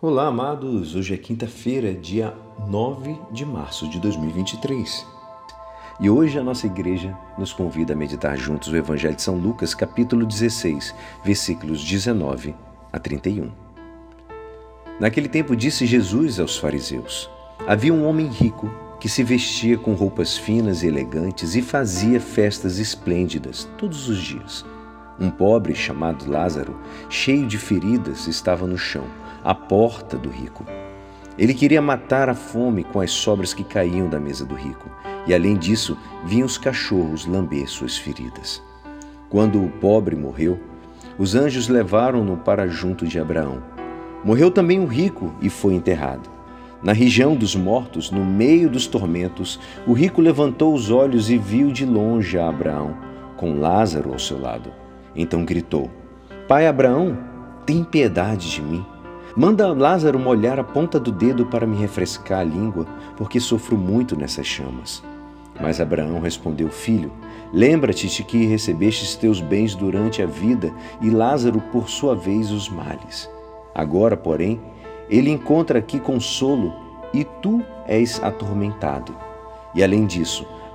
Olá, amados. Hoje é quinta-feira, dia 9 de março de 2023. E hoje a nossa igreja nos convida a meditar juntos o Evangelho de São Lucas, capítulo 16, versículos 19 a 31. Naquele tempo disse Jesus aos fariseus: Havia um homem rico que se vestia com roupas finas e elegantes e fazia festas esplêndidas todos os dias. Um pobre chamado Lázaro, cheio de feridas, estava no chão à porta do rico. Ele queria matar a fome com as sobras que caíam da mesa do rico, e além disso, vinham os cachorros lamber suas feridas. Quando o pobre morreu, os anjos levaram-no para junto de Abraão. Morreu também o rico e foi enterrado. Na região dos mortos, no meio dos tormentos, o rico levantou os olhos e viu de longe a Abraão, com Lázaro ao seu lado. Então gritou: Pai Abraão, tem piedade de mim. Manda Lázaro molhar a ponta do dedo para me refrescar a língua, porque sofro muito nessas chamas. Mas Abraão respondeu: Filho, lembra-te de que recebestes teus bens durante a vida e Lázaro, por sua vez, os males. Agora, porém, ele encontra aqui consolo e tu és atormentado. E além disso,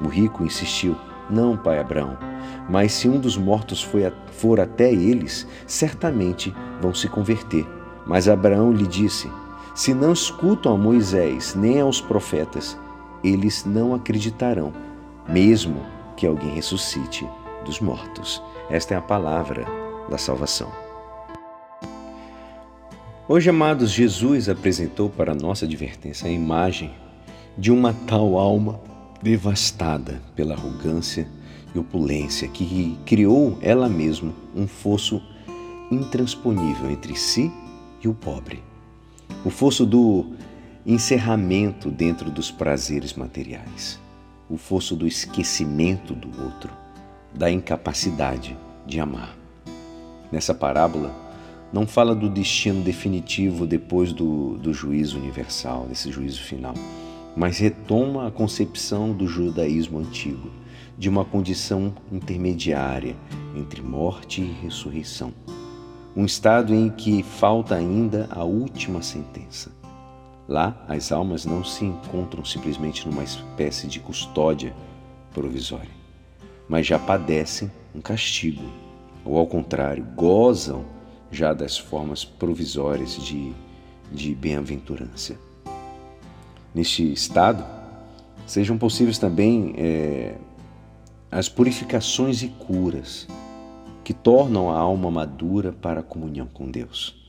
O rico insistiu: Não, pai Abraão, mas se um dos mortos for até eles, certamente vão se converter. Mas Abraão lhe disse: Se não escutam a Moisés nem aos profetas, eles não acreditarão, mesmo que alguém ressuscite dos mortos. Esta é a palavra da salvação. Hoje, amados, Jesus apresentou para nossa advertência a imagem de uma tal alma devastada pela arrogância e opulência que criou ela mesma um fosso intransponível entre si e o pobre. O fosso do encerramento dentro dos prazeres materiais. O fosso do esquecimento do outro, da incapacidade de amar. Nessa parábola, não fala do destino definitivo depois do, do juízo universal, desse juízo final, mas retoma a concepção do judaísmo antigo, de uma condição intermediária entre morte e ressurreição um estado em que falta ainda a última sentença. Lá, as almas não se encontram simplesmente numa espécie de custódia provisória, mas já padecem um castigo, ou ao contrário, gozam já das formas provisórias de, de bem-aventurança. Neste estado, sejam possíveis também é, as purificações e curas que tornam a alma madura para a comunhão com Deus.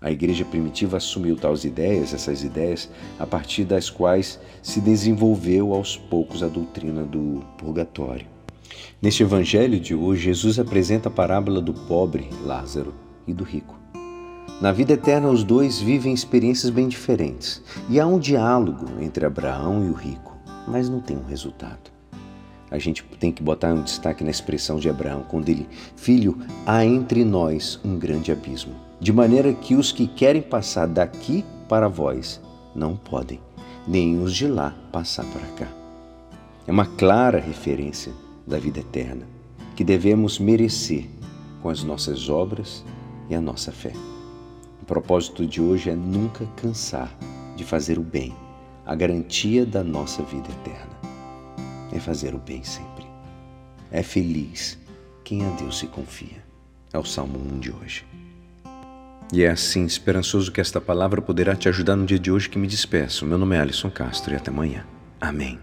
A igreja primitiva assumiu tais ideias, essas ideias, a partir das quais se desenvolveu aos poucos a doutrina do purgatório. Neste evangelho de hoje, Jesus apresenta a parábola do pobre Lázaro e do rico. Na vida eterna, os dois vivem experiências bem diferentes e há um diálogo entre Abraão e o rico, mas não tem um resultado a gente tem que botar um destaque na expressão de Abraão, quando ele, filho, há entre nós um grande abismo, de maneira que os que querem passar daqui para vós não podem, nem os de lá passar para cá. É uma clara referência da vida eterna, que devemos merecer com as nossas obras e a nossa fé. O propósito de hoje é nunca cansar de fazer o bem, a garantia da nossa vida eterna é fazer o bem sempre. É feliz quem a Deus se confia. É o Salmo 1 de hoje. E é assim, esperançoso que esta palavra poderá te ajudar no dia de hoje que me despeço. Meu nome é Alisson Castro e até amanhã. Amém.